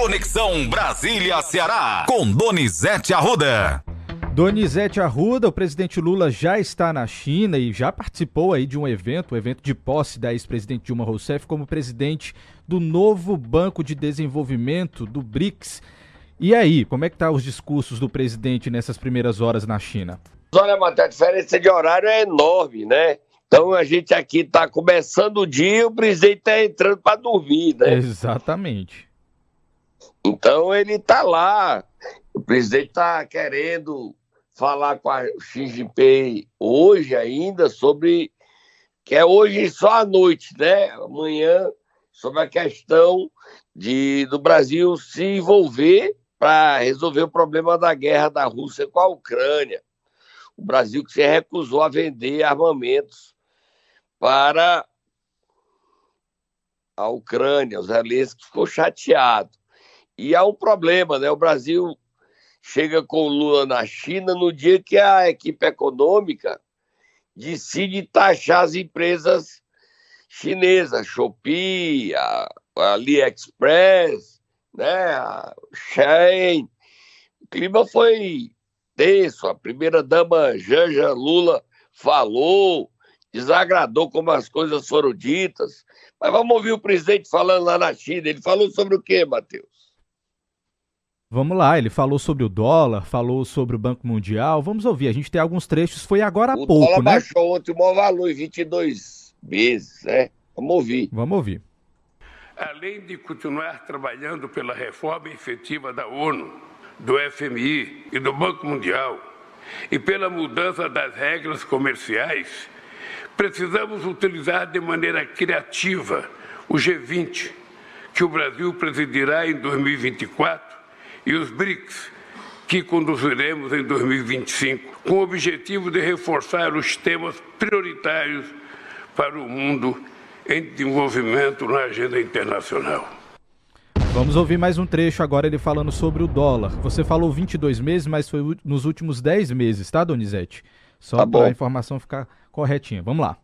Conexão Brasília-Ceará, com Donizete Arruda. Donizete Arruda, o presidente Lula já está na China e já participou aí de um evento, o um evento de posse da ex-presidente Dilma Rousseff como presidente do novo Banco de Desenvolvimento do BRICS. E aí, como é que tá os discursos do presidente nessas primeiras horas na China? Olha, Matheus, a diferença de horário é enorme, né? Então a gente aqui está começando o dia e o presidente está entrando para dormir, né? Exatamente. Então ele está lá. O presidente está querendo falar com a Xi Jinping hoje ainda sobre que é hoje só à noite, né? Amanhã sobre a questão de do Brasil se envolver para resolver o problema da guerra da Rússia com a Ucrânia. O Brasil que se recusou a vender armamentos para a Ucrânia. O Zelensky ficou chateado. E há um problema, né? O Brasil chega com o Lula na China no dia que a equipe econômica decide taxar as empresas chinesas, Shopee, a AliExpress, né, a Shein. O clima foi tenso. A primeira-dama Janja Lula falou, desagradou como as coisas foram ditas. Mas vamos ouvir o presidente falando lá na China. Ele falou sobre o quê, Matheus? Vamos lá, ele falou sobre o dólar, falou sobre o Banco Mundial. Vamos ouvir, a gente tem alguns trechos, foi agora há o pouco, dólar né? baixou ontem o maior valor em 22 meses, né? Vamos ouvir. Vamos ouvir além de continuar trabalhando pela reforma efetiva da ONU, do FMI e do Banco Mundial, e pela mudança das regras comerciais, precisamos utilizar de maneira criativa o G20, que o Brasil presidirá em 2024, e os BRICS, que conduziremos em 2025, com o objetivo de reforçar os temas prioritários para o mundo em desenvolvimento na agenda internacional. Vamos ouvir mais um trecho agora ele falando sobre o dólar. Você falou 22 meses, mas foi nos últimos 10 meses, tá, Donizete? Só tá para a informação ficar corretinha. Vamos lá.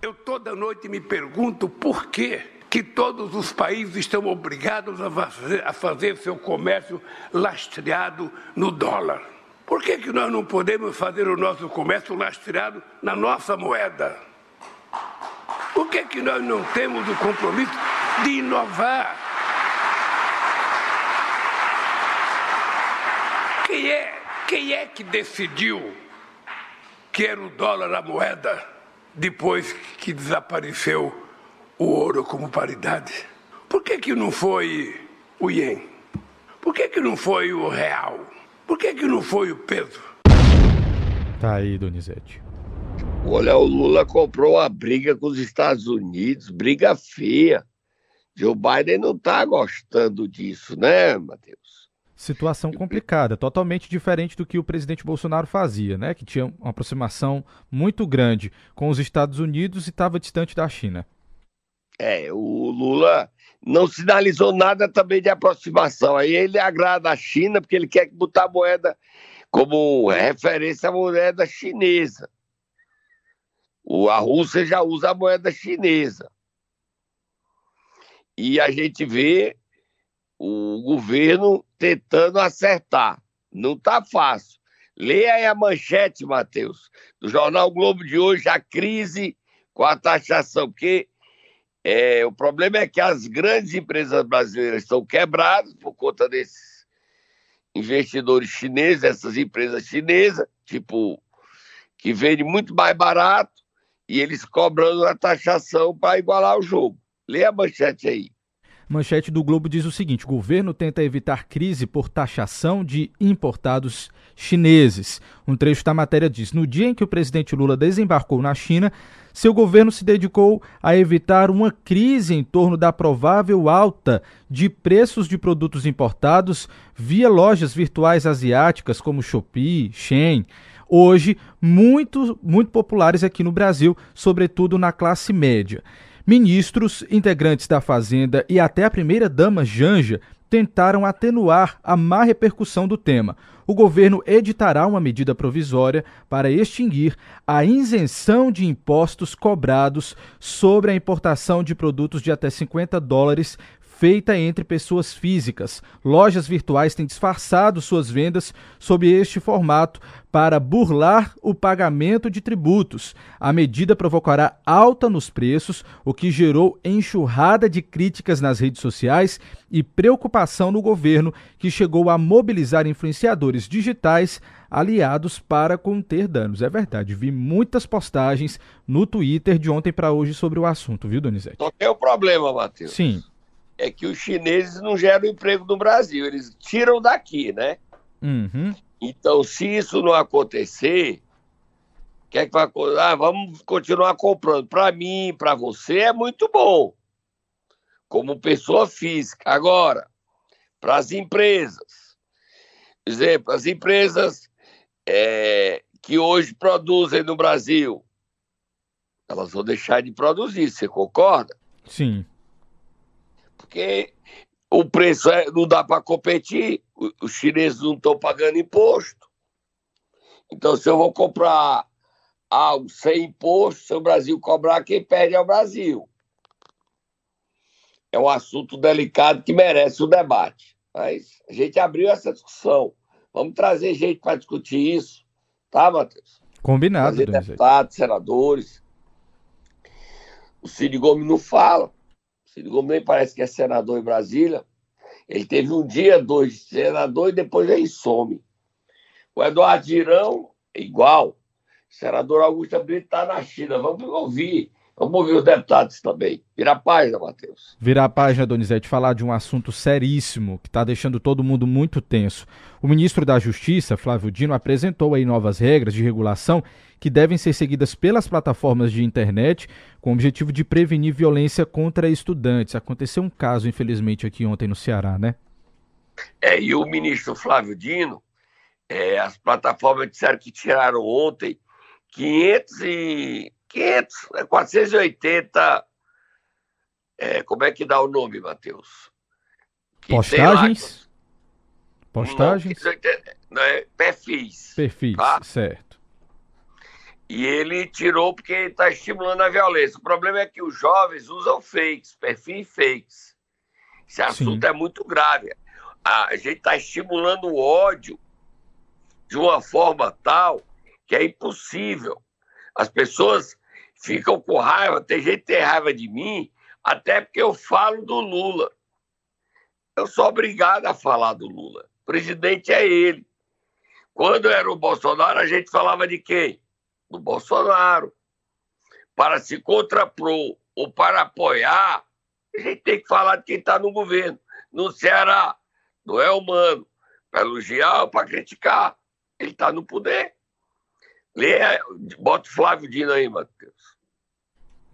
Eu toda noite me pergunto por que que todos os países estão obrigados a fazer, a fazer seu comércio lastreado no dólar. Por que, que nós não podemos fazer o nosso comércio lastreado na nossa moeda? Por que, que nós não temos o compromisso de inovar? Quem é, quem é que decidiu que era o dólar a moeda depois que desapareceu o ouro como paridade? Por que, que não foi o ien? Por que, que não foi o real? Por que, que não foi o peso? Tá aí, Donizete. Olha, o Lula comprou uma briga com os Estados Unidos, briga feia. Joe Biden não está gostando disso, né, Matheus? Situação complicada, totalmente diferente do que o presidente Bolsonaro fazia, né? Que tinha uma aproximação muito grande com os Estados Unidos e estava distante da China. É, o Lula não sinalizou nada também de aproximação. Aí ele agrada a China porque ele quer botar a moeda como referência à moeda chinesa. A Rússia já usa a moeda chinesa. E a gente vê o governo tentando acertar. Não está fácil. Leia aí a manchete, Matheus, do jornal Globo de hoje, a crise com a taxação, porque é, o problema é que as grandes empresas brasileiras estão quebradas por conta desses investidores chineses, essas empresas chinesas, tipo, que vendem muito mais barato e eles cobrando a taxação para igualar o jogo. Lê a manchete aí. Manchete do Globo diz o seguinte: governo tenta evitar crise por taxação de importados chineses. Um trecho da matéria diz: no dia em que o presidente Lula desembarcou na China, seu governo se dedicou a evitar uma crise em torno da provável alta de preços de produtos importados via lojas virtuais asiáticas como Shopee, Shein hoje muito, muito populares aqui no Brasil, sobretudo na classe média. Ministros, integrantes da Fazenda e até a primeira-dama Janja tentaram atenuar a má repercussão do tema. O governo editará uma medida provisória para extinguir a isenção de impostos cobrados sobre a importação de produtos de até 50 dólares feita entre pessoas físicas. Lojas virtuais têm disfarçado suas vendas sob este formato para burlar o pagamento de tributos. A medida provocará alta nos preços, o que gerou enxurrada de críticas nas redes sociais e preocupação no governo, que chegou a mobilizar influenciadores digitais aliados para conter danos. É verdade, vi muitas postagens no Twitter de ontem para hoje sobre o assunto, viu, Donizete? Só tem o problema, Matheus. Sim. É que os chineses não geram emprego no Brasil, eles tiram daqui, né? Uhum. Então, se isso não acontecer, o que é que vai acontecer? Ah, vamos continuar comprando. Para mim, para você, é muito bom, como pessoa física. Agora, para as empresas, exemplo, as empresas é, que hoje produzem no Brasil, elas vão deixar de produzir, você concorda? Sim. Porque o preço é, não dá para competir, os chineses não estão pagando imposto. Então, se eu vou comprar algo sem imposto, se o Brasil cobrar, quem perde é o Brasil. É um assunto delicado que merece o debate. Mas a gente abriu essa discussão. Vamos trazer gente para discutir isso, tá, Matheus? Combinado, Trazer deputados, senadores. O Cid Gomes não fala. Cid Gomes parece que é senador em Brasília. Ele teve um dia, dois de senador e depois ele some. O Eduardo Girão, igual. O senador Augusto Brito está na China. Vamos ouvir. Vamos ouvir os deputados também. Virar a página, Matheus. Virar a página, Donizete, falar de um assunto seríssimo que está deixando todo mundo muito tenso. O ministro da Justiça, Flávio Dino, apresentou aí novas regras de regulação que devem ser seguidas pelas plataformas de internet com o objetivo de prevenir violência contra estudantes. Aconteceu um caso, infelizmente, aqui ontem no Ceará, né? É, e o ministro Flávio Dino, é, as plataformas disseram que tiraram ontem 500 e 500, 480. É, como é que dá o nome, Matheus? Postagens? Postagens? Não, não é, perfis. Perfis, tá? certo. E ele tirou porque está estimulando a violência. O problema é que os jovens usam fakes, perfis fakes. Esse assunto Sim. é muito grave. A gente está estimulando o ódio de uma forma tal que é impossível. As pessoas ficam com raiva, tem gente que tem raiva de mim, até porque eu falo do Lula. Eu sou obrigado a falar do Lula. O presidente é ele. Quando era o Bolsonaro, a gente falava de quem? Do Bolsonaro. Para se contrapor ou para apoiar, a gente tem que falar de quem está no governo. No Ceará, não é humano. Para elogiar ou para criticar. Ele está no poder. Lê, bota o Flávio Dino aí, Matheus.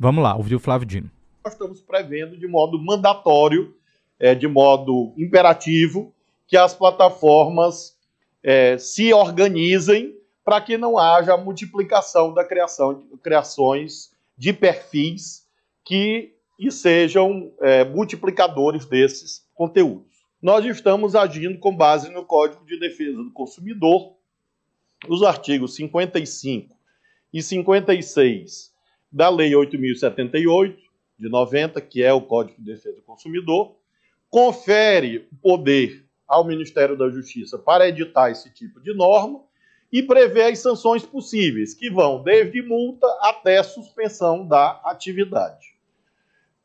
Vamos lá, ouvir o Flávio Dino. Nós estamos prevendo de modo mandatório, é, de modo imperativo, que as plataformas é, se organizem para que não haja multiplicação da criação criações de perfis que e sejam é, multiplicadores desses conteúdos. Nós estamos agindo com base no Código de Defesa do Consumidor, os artigos 55 e 56 da Lei 8.078, de 90, que é o Código de Defesa do Consumidor, confere poder ao Ministério da Justiça para editar esse tipo de norma e prevê as sanções possíveis, que vão desde multa até suspensão da atividade.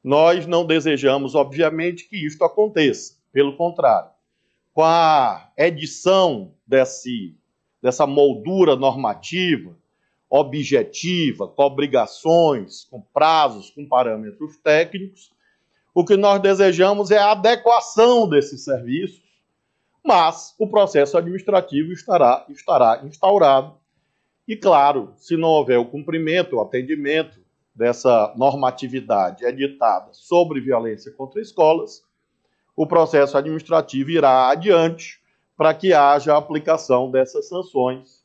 Nós não desejamos, obviamente, que isto aconteça, pelo contrário. Com a edição desse, dessa moldura normativa, objetiva, com obrigações, com prazos, com parâmetros técnicos. O que nós desejamos é a adequação desses serviços, mas o processo administrativo estará, estará instaurado. E, claro, se não houver o cumprimento, o atendimento dessa normatividade editada sobre violência contra escolas, o processo administrativo irá adiante para que haja a aplicação dessas sanções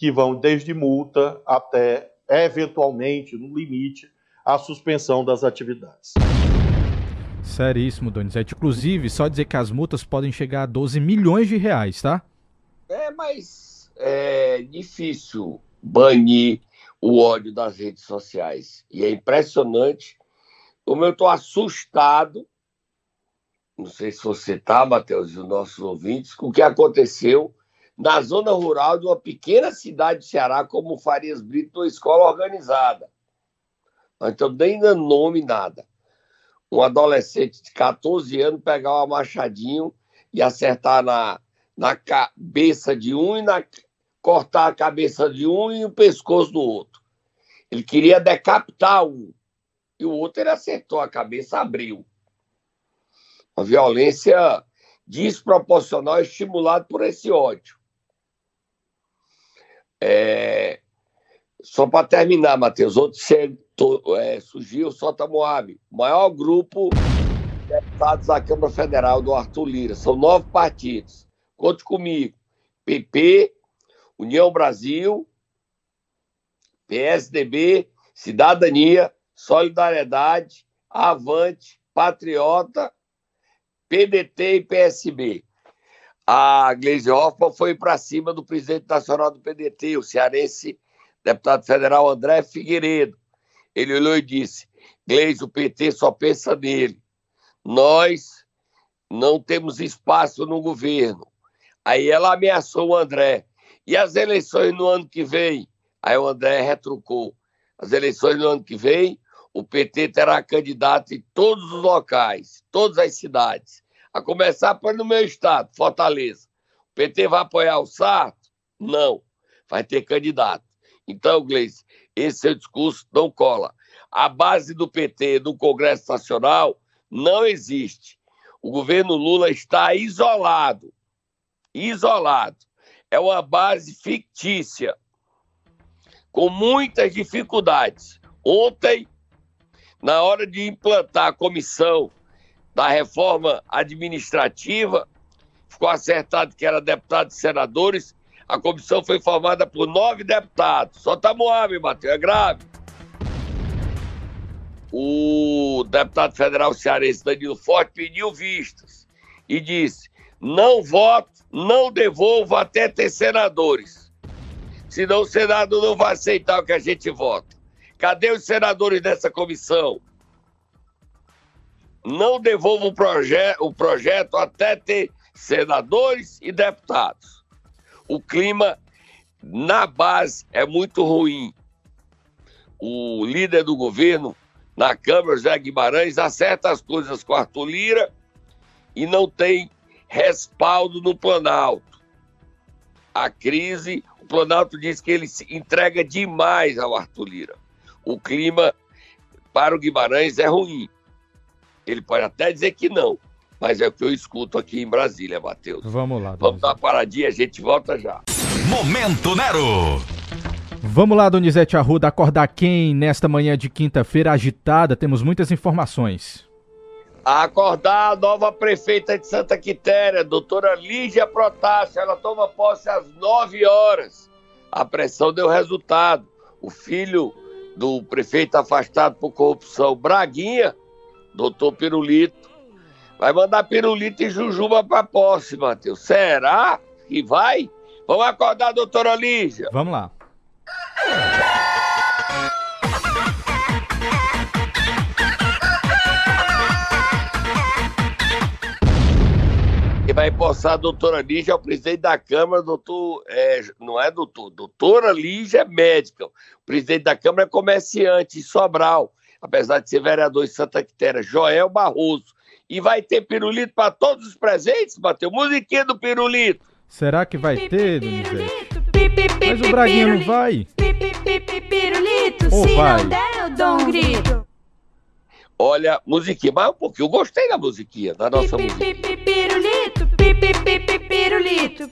que vão desde multa até, eventualmente, no limite, a suspensão das atividades. Seríssimo, Donizete. Inclusive, só dizer que as multas podem chegar a 12 milhões de reais, tá? É, mas é difícil banir o ódio das redes sociais. E é impressionante como eu estou assustado não sei se você está, Matheus, e os nossos ouvintes, com o que aconteceu na zona rural de uma pequena cidade de Ceará como Farias Brito, uma escola organizada. Estamos nem dando nome, nada. Um adolescente de 14 anos pegar uma machadinho e acertar na, na cabeça de um e na, cortar a cabeça de um e o pescoço do outro. Ele queria decapitar um. E o outro ele acertou a cabeça, abriu. Uma violência desproporcional estimulada por esse ódio. É... Só para terminar, Matheus, outro é, surgiu Sota Moab, o maior grupo de deputados da Câmara Federal do Arthur Lira. São nove partidos. Conte comigo. PP, União Brasil, PSDB, Cidadania, Solidariedade, Avante, Patriota PDT e PSB. A Gleisi Hoffmann foi para cima do presidente nacional do PDT, o cearense deputado federal André Figueiredo. Ele olhou e disse: Gleisi, o PT só pensa nele. Nós não temos espaço no governo. Aí ela ameaçou o André. E as eleições no ano que vem? Aí o André retrucou. As eleições no ano que vem, o PT terá candidato em todos os locais, todas as cidades. A começar por no meu estado, Fortaleza. O PT vai apoiar o Sarto? Não. Vai ter candidato. Então, Gleice, esse seu discurso não cola. A base do PT do Congresso Nacional não existe. O governo Lula está isolado. Isolado. É uma base fictícia, com muitas dificuldades. Ontem, na hora de implantar a comissão da reforma administrativa, ficou acertado que era deputados e senadores. A comissão foi formada por nove deputados. Só tá Moab, Matheus, é grave. O deputado federal cearense Danilo Forte pediu vistas e disse: não voto, não devolvo até ter senadores. Senão o Senado não vai aceitar o que a gente vota. Cadê os senadores dessa comissão? Não devolva o, proje o projeto até ter senadores e deputados. O clima na base é muito ruim. O líder do governo na Câmara, José Guimarães, acerta as coisas com Arthur Lira e não tem respaldo no Planalto. A crise, o Planalto diz que ele entrega demais ao Arthur Lira o clima para o Guimarães é ruim. Ele pode até dizer que não, mas é o que eu escuto aqui em Brasília, Matheus. Vamos lá. Vamos dar uma paradinha, a gente volta já. Momento Nero. Vamos lá, Donizete Arruda, acordar quem nesta manhã de quinta-feira agitada? Temos muitas informações. A acordar a nova prefeita de Santa Quitéria, doutora Lígia Protássio. Ela toma posse às 9 horas. A pressão deu resultado. O filho do prefeito afastado por corrupção, Braguinha, doutor Pirulito, vai mandar Pirulito e Jujuba para posse, Matheus. Será que vai? Vamos acordar, doutora Lígia. Vamos lá. Quem vai empossar a doutora Lígia é o presidente da Câmara, doutor. É, não é doutor, doutora Lígia é médica. O presidente da Câmara é comerciante, Sobral, apesar de ser vereador em Santa Quitéria, Joel Barroso. E vai ter pirulito para todos os presentes, Bateu Musiquinha do pirulito. Será que vai ter, Donizete? Mas o Braguinha não vai? Pirulito, se não der, eu dou um grito. Olha, musiquinha, mas um pouquinho, eu gostei da musiquinha, da nossa musiquinha. Pirulito, pirulito,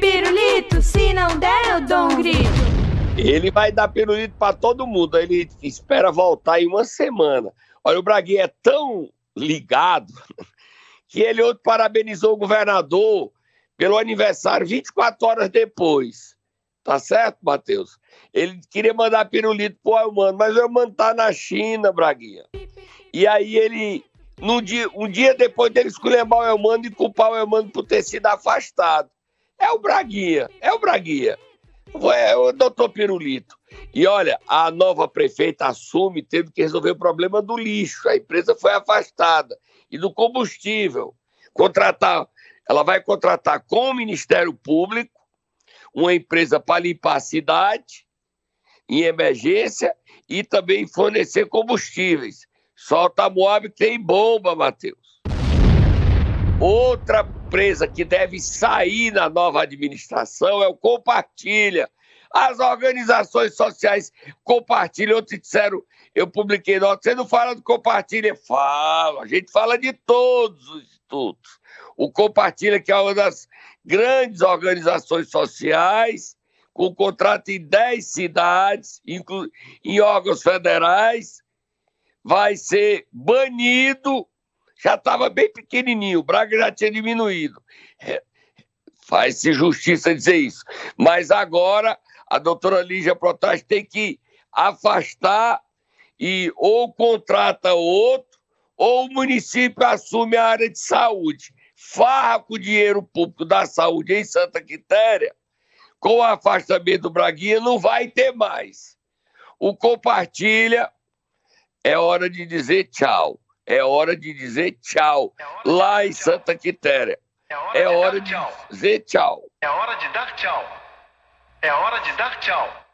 pirulito, se não der eu dou um grito. Ele vai dar pirulito para todo mundo, ele espera voltar em uma semana. Olha, o Braguinha é tão ligado que ele ontem parabenizou o governador pelo aniversário 24 horas depois. Tá certo, Matheus? Ele queria mandar pirulito pro Elmano, mas o Elmano tá na China, Braguinha. E aí ele, num dia, um dia depois dele esculhambar o Elmano e culpar o Elmano por ter sido afastado. É o Braguinha, é o Braguinha. É o doutor Pirulito. E olha, a nova prefeita assume tendo que resolver o problema do lixo. A empresa foi afastada. e do combustível. Contratar, ela vai contratar com o Ministério Público uma empresa para limpar a cidade em emergência e também fornecer combustíveis. Solta Moab tem bomba, Matheus. Outra empresa que deve sair na nova administração é o Compartilha. As organizações sociais compartilham, outros disseram, eu publiquei nota, você não fala do Compartilha? Fala, a gente fala de todos os institutos. O Compartilha, que é uma das grandes organizações sociais, com contrato em 10 cidades, em órgãos federais, vai ser banido. Já estava bem pequenininho, o Braga já tinha diminuído. É, Faz-se justiça dizer isso. Mas agora a doutora Lígia Protásio tem que afastar e ou contrata outro, ou o município assume a área de saúde. Farra com o dinheiro público da saúde em Santa Quitéria, com o afastamento do Braguinha, não vai ter mais. O compartilha, é hora de dizer tchau. É hora de dizer tchau. de Lá em tchau. Santa Quitéria. É É hora dar de tchau. dizer tchau. É hora de dar tchau. É hora de dar tchau.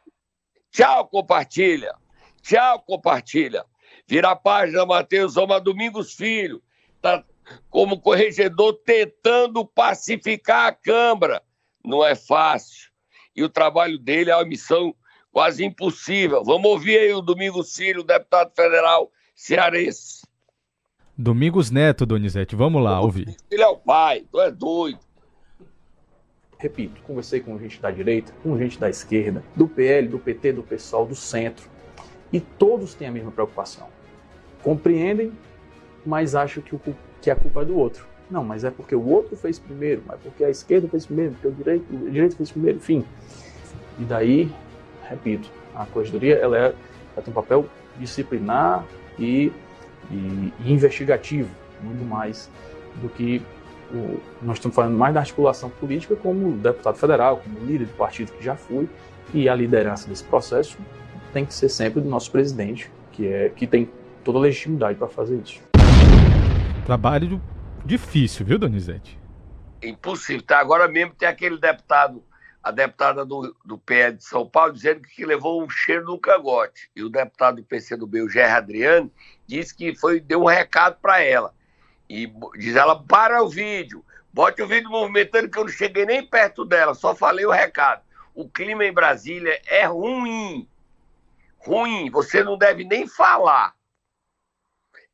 Tchau, compartilha. Tchau, compartilha. Vira a página, Matheus Oma Domingos Filho. Está como corregedor tentando pacificar a Câmara. Não é fácil. E o trabalho dele é uma missão quase impossível. Vamos ouvir aí o Domingos Filho, deputado federal cearense. Domingos Neto, Donizete, vamos lá ouvir. Ele é o pai, tu é doido. repito, conversei com gente da direita, com gente da esquerda, do PL, do PT, do PSOL, do centro, e todos têm a mesma preocupação. Compreendem, mas acham que, o, que a culpa é do outro. Não, mas é porque o outro fez primeiro, mas porque a esquerda fez primeiro, porque o direito, o direito fez primeiro, enfim. E daí, repito, a corregedoria ela, é, ela tem um papel disciplinar e, e- e investigativo, muito mais do que o- nós estamos falando mais da articulação política como deputado federal, como líder do partido que já fui, e a liderança desse processo tem que ser sempre do nosso presidente, que é que tem toda a legitimidade para fazer isso. Trabalho difícil, viu, Donizete? Impossível. Tá? Agora mesmo tem aquele deputado, a deputada do, do PL de São Paulo, dizendo que levou um cheiro no cangote. E o deputado do PCdoB, o Gerry Adriano, disse que foi, deu um recado para ela. E diz ela, para o vídeo, bote o vídeo movimentando que eu não cheguei nem perto dela, só falei o recado. O clima em Brasília é ruim. Ruim, você não deve nem falar.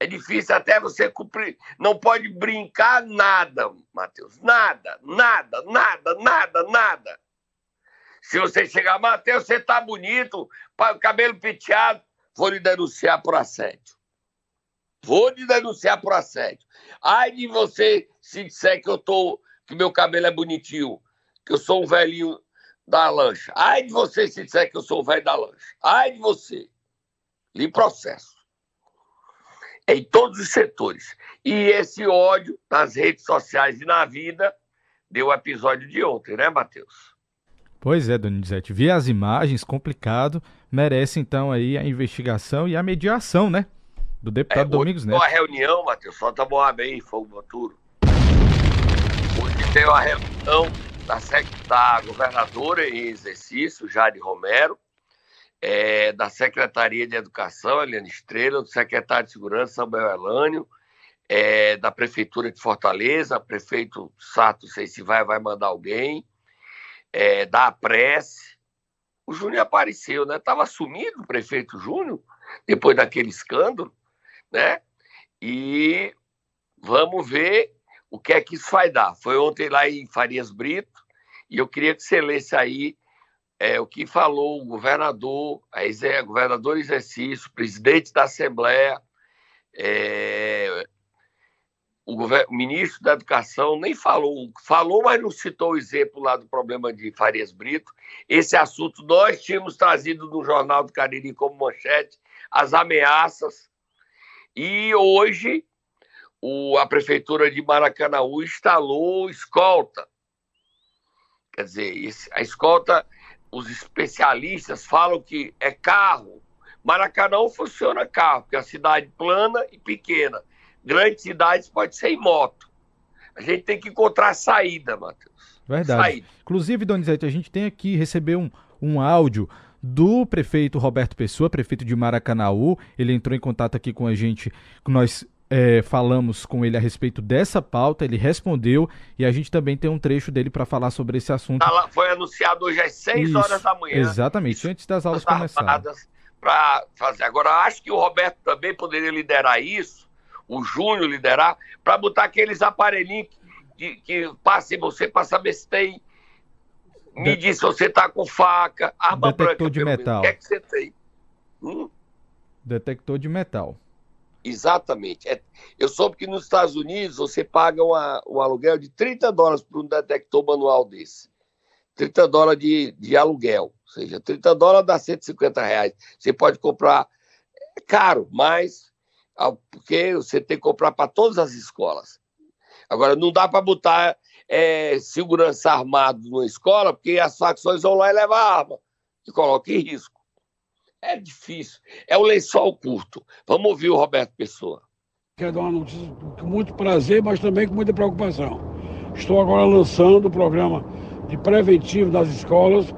É difícil até você cumprir. Não pode brincar nada, Matheus. Nada, nada, nada, nada, nada. Se você chegar, Matheus, você tá bonito, cabelo penteado, vou lhe denunciar por assédio. Vou lhe denunciar por assédio. Ai de você se disser que eu tô, que meu cabelo é bonitinho, que eu sou um velhinho da lancha. Ai de você se disser que eu sou o velho da lancha. Ai de você. Lhe processo em todos os setores. E esse ódio nas redes sociais e na vida deu o episódio de ontem, né, Matheus? Pois é, Donizete, ver as imagens, complicado, merece então aí a investigação e a mediação, né? Do deputado Domingos hoje Neto. tem uma reunião, Matheus, solta Moab aí, fogo Moturo. Hoje tem uma reunião da, da governadora em exercício, Jade Romero, é, da Secretaria de Educação, Eliane Estrela, do secretário de Segurança, Samuel Elânio, é, da Prefeitura de Fortaleza, prefeito Sato, não sei se vai, vai mandar alguém, é, da Prece. O Júnior apareceu, né? Estava sumido o prefeito Júnior, depois daquele escândalo, né? E vamos ver o que é que isso vai dar. Foi ontem lá em Farias Brito, e eu queria que você lesse aí é, o que falou o governador, a governador exercício, presidente da Assembleia, é, o, o ministro da Educação nem falou, falou, mas não citou o exemplo lá do problema de Farias Brito. Esse assunto nós tínhamos trazido no Jornal do Cariri como manchete, as ameaças, e hoje o- a Prefeitura de Maracanaú instalou escolta. Quer dizer, esse- a escolta, os especialistas falam que é carro. Maracanã funciona carro, porque é a cidade plana e pequena. grandes cidades pode ser em moto. A gente tem que encontrar saída, Matheus. Verdade. Saída. Inclusive, Donizete, a gente tem aqui, recebeu um, um áudio do prefeito Roberto Pessoa, prefeito de Maracanaú. Ele entrou em contato aqui com a gente, nós é, falamos com ele a respeito dessa pauta, ele respondeu e a gente também tem um trecho dele para falar sobre esse assunto. Ela foi anunciado hoje às 6 Isso, horas da manhã. Exatamente, antes das aulas começarem. Para fazer. Agora, acho que o Roberto também poderia liderar isso, o Júnior liderar, para botar aqueles aparelhinhos que, que passem você para saber se tem. Me diz se você tá com faca, arma Detector branca. de metal. O que é que você tem? Hum? Detector de metal. Exatamente. É, eu soube que nos Estados Unidos você paga uma, um aluguel de 30 dólares por um detector manual desse. 30 dólares de, de aluguel. Ou seja, 30 dólares dá 150 reais. Você pode comprar. É caro, mas. Porque você tem que comprar para todas as escolas. Agora, não dá para botar é, segurança armado numa escola, porque as facções vão lá e levam a arma, e coloca em risco. É difícil. É o lençol curto. Vamos ouvir o Roberto Pessoa. Quero dar uma notícia com muito prazer, mas também com muita preocupação. Estou agora lançando o programa de preventivo das escolas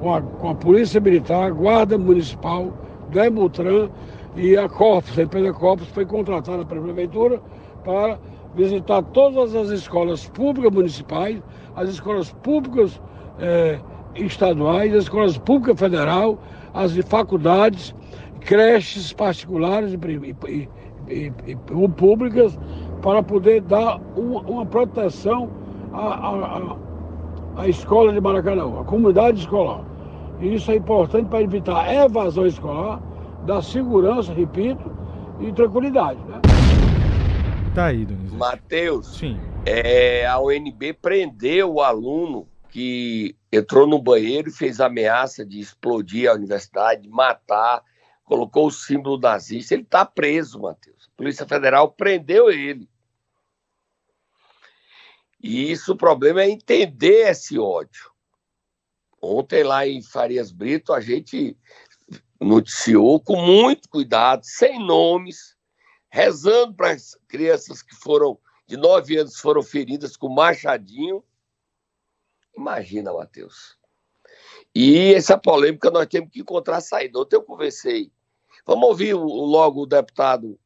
com a, com a Polícia Militar, Guarda Municipal, Demutran e a Corpus, a empresa Corpus foi contratada pela Prefeitura para visitar todas as escolas públicas municipais, as escolas públicas eh, estaduais, as escolas públicas federal, as faculdades, creches particulares e, e, e, e públicas para poder dar uma, uma proteção à, à, à, escola de Maracanã, à comunidade escolar. E isso é importante para evitar a evasão escolar, dar segurança, repito, e tranquilidade. Né? Tá aí, Donizete. Matheus, é, a UNB prendeu o aluno que entrou no banheiro e fez ameaça de explodir a universidade, de matar, colocou o símbolo nazista. Ele está preso, Matheus. A Polícia Federal prendeu ele. E isso, o problema é entender esse ódio. Ontem, lá em Farias Brito, a gente noticiou com muito cuidado, sem nomes, rezando para as crianças que foram de nove anos foram feridas com machadinho Imagina, Matheus. E essa polêmica nós temos que encontrar saída. Ontem eu conversei. Vamos ouvir logo o deputado.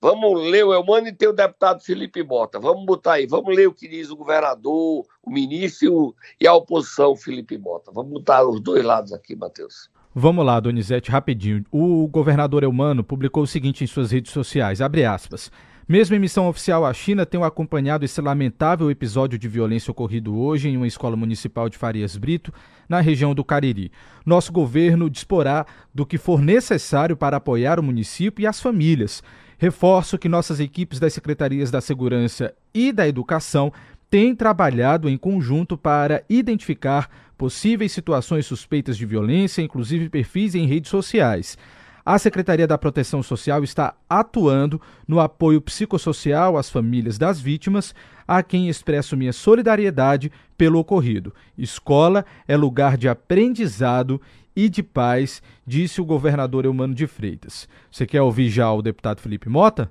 Vamos ler o Elmano e ter o deputado Felipe Bota. Vamos botar aí. Vamos ler o que diz o governador, o ministro e a oposição, Felipe Bota. Vamos botar os dois lados aqui, Matheus. Vamos lá, Donizete, rapidinho. O governador Elmano publicou o seguinte em suas redes sociais, abre aspas. Mesmo em missão oficial, a China tem acompanhado esse lamentável episódio de violência ocorrido hoje em uma escola municipal de Farias Brito, na região do Cariri. Nosso governo disporá do que for necessário para apoiar o município e as famílias. Reforço que nossas equipes das secretarias da Segurança e da Educação têm trabalhado em conjunto para identificar possíveis situações suspeitas de violência, inclusive perfis em redes sociais. A Secretaria da Proteção Social está atuando no apoio psicossocial às famílias das vítimas, a quem expresso minha solidariedade pelo ocorrido. Escola é lugar de aprendizado e de paz, disse o governador Eumano de Freitas. Você quer ouvir já o deputado Felipe Mota?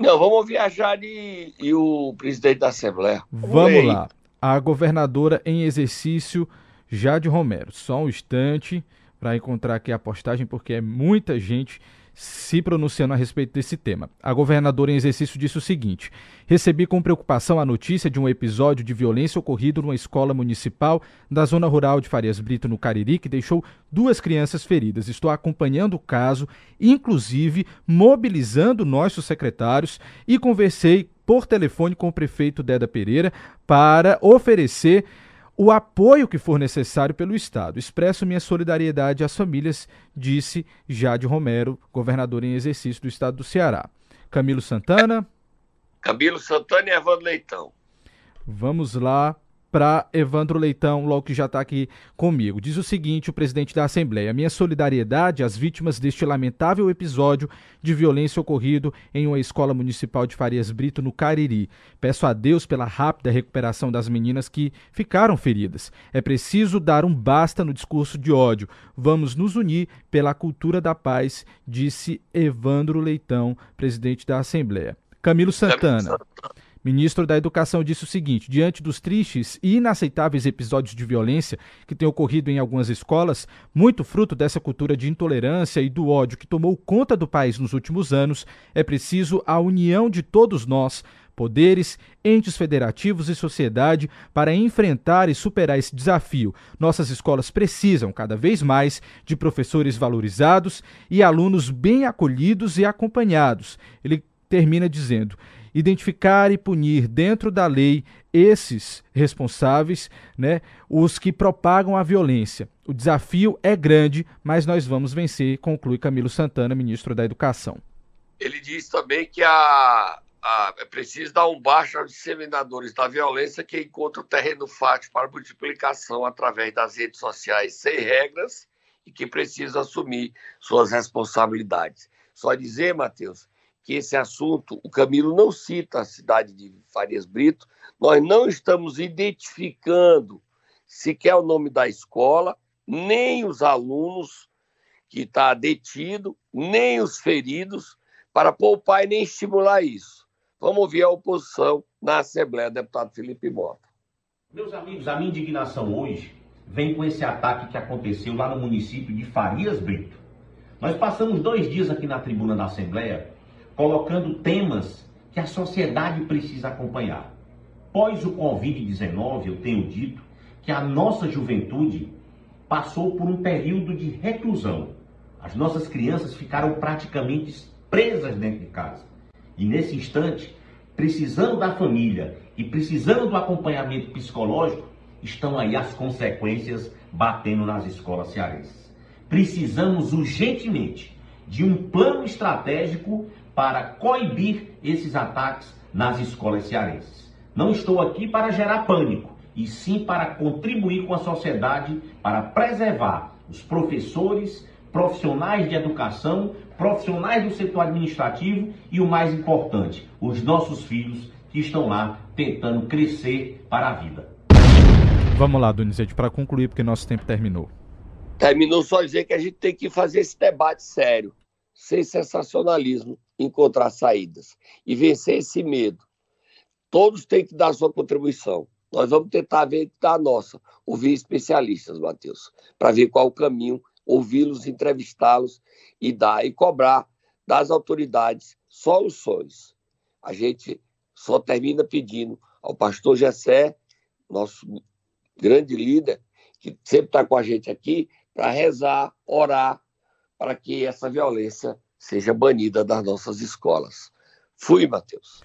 Não, vamos ouvir a Jade e o presidente da Assembleia. Vamos lá. A governadora em exercício, Jade Romero. Só um instante para encontrar aqui a postagem, porque é muita gente se pronunciando a respeito desse tema. A governadora em exercício disse o seguinte: Recebi com preocupação a notícia de um episódio de violência ocorrido numa escola municipal da zona rural de Farias Brito, no Cariri, que deixou duas crianças feridas. Estou acompanhando o caso, inclusive mobilizando nossos secretários e conversei por telefone com o prefeito Deda Pereira para oferecer o apoio que for necessário pelo Estado. Expresso minha solidariedade às famílias, disse Jade Romero, governador em exercício do Estado do Ceará. Camilo Santana. Camilo Santana e Evandro Leitão. Vamos lá para Evandro Leitão, logo que já está aqui comigo. Diz o seguinte: o presidente da Assembleia, minha solidariedade às vítimas deste lamentável episódio de violência ocorrido em uma escola municipal de Farias Brito, no Cariri. Peço a Deus pela rápida recuperação das meninas que ficaram feridas. É preciso dar um basta no discurso de ódio. Vamos nos unir pela cultura da paz, disse Evandro Leitão, presidente da Assembleia. Camilo Santana. Ministro da Educação disse o seguinte: diante dos tristes e inaceitáveis episódios de violência que têm ocorrido em algumas escolas, muito fruto dessa cultura de intolerância e do ódio que tomou conta do país nos últimos anos, é preciso a união de todos nós poderes, entes federativos e sociedade para enfrentar e superar esse desafio. Nossas escolas precisam cada vez mais de professores valorizados e alunos bem acolhidos e acompanhados. Ele termina dizendo: identificar e punir dentro da lei esses responsáveis, né, os que propagam a violência. O desafio é grande, mas nós vamos vencer, conclui Camilo Santana, ministro da Educação. Ele diz também que a, a, é preciso dar um baixo aos disseminadores da violência que encontram terreno fácil para multiplicação através das redes sociais sem regras e que precisam assumir suas responsabilidades. Só dizer, Matheus, que esse assunto, o Camilo não cita a cidade de Farias Brito, nós não estamos identificando sequer o nome da escola, nem os alunos que está detido, nem os feridos, para poupar e nem estimular isso. Vamos ouvir a oposição na Assembleia, deputado Felipe Mota. Meus amigos, a minha indignação hoje vem com esse ataque que aconteceu lá no município de Farias Brito. Nós passamos dois dias aqui na tribuna da Assembleia colocando temas que a sociedade precisa acompanhar. Pós o Covid-19, eu tenho dito que a nossa juventude passou por um período de reclusão. As nossas crianças ficaram praticamente presas dentro de casa. E nesse instante, precisando da família e precisando do acompanhamento psicológico, estão aí as consequências batendo nas escolas cearenses. Precisamos urgentemente de um plano estratégico para coibir esses ataques nas escolas cearenses. Não estou aqui para gerar pânico, e sim para contribuir com a sociedade para preservar os professores, profissionais de educação, profissionais do setor administrativo e o mais importante, os nossos filhos que estão lá tentando crescer para a vida. Vamos lá, Donizete, para concluir, porque nosso tempo terminou. Terminou só dizer que a gente tem que fazer esse debate sério, sem sensacionalismo, encontrar saídas e vencer esse medo. Todos têm que dar sua contribuição. Nós vamos tentar ver a nossa, ouvir especialistas, Matheus, para ver qual o caminho, ouvi-los, entrevistá-los e dar e cobrar das autoridades soluções. A gente só termina pedindo ao pastor Gessé, nosso grande líder, que sempre está com a gente aqui, para rezar, orar, para que essa violência seja banida das nossas escolas. Fui, Matheus.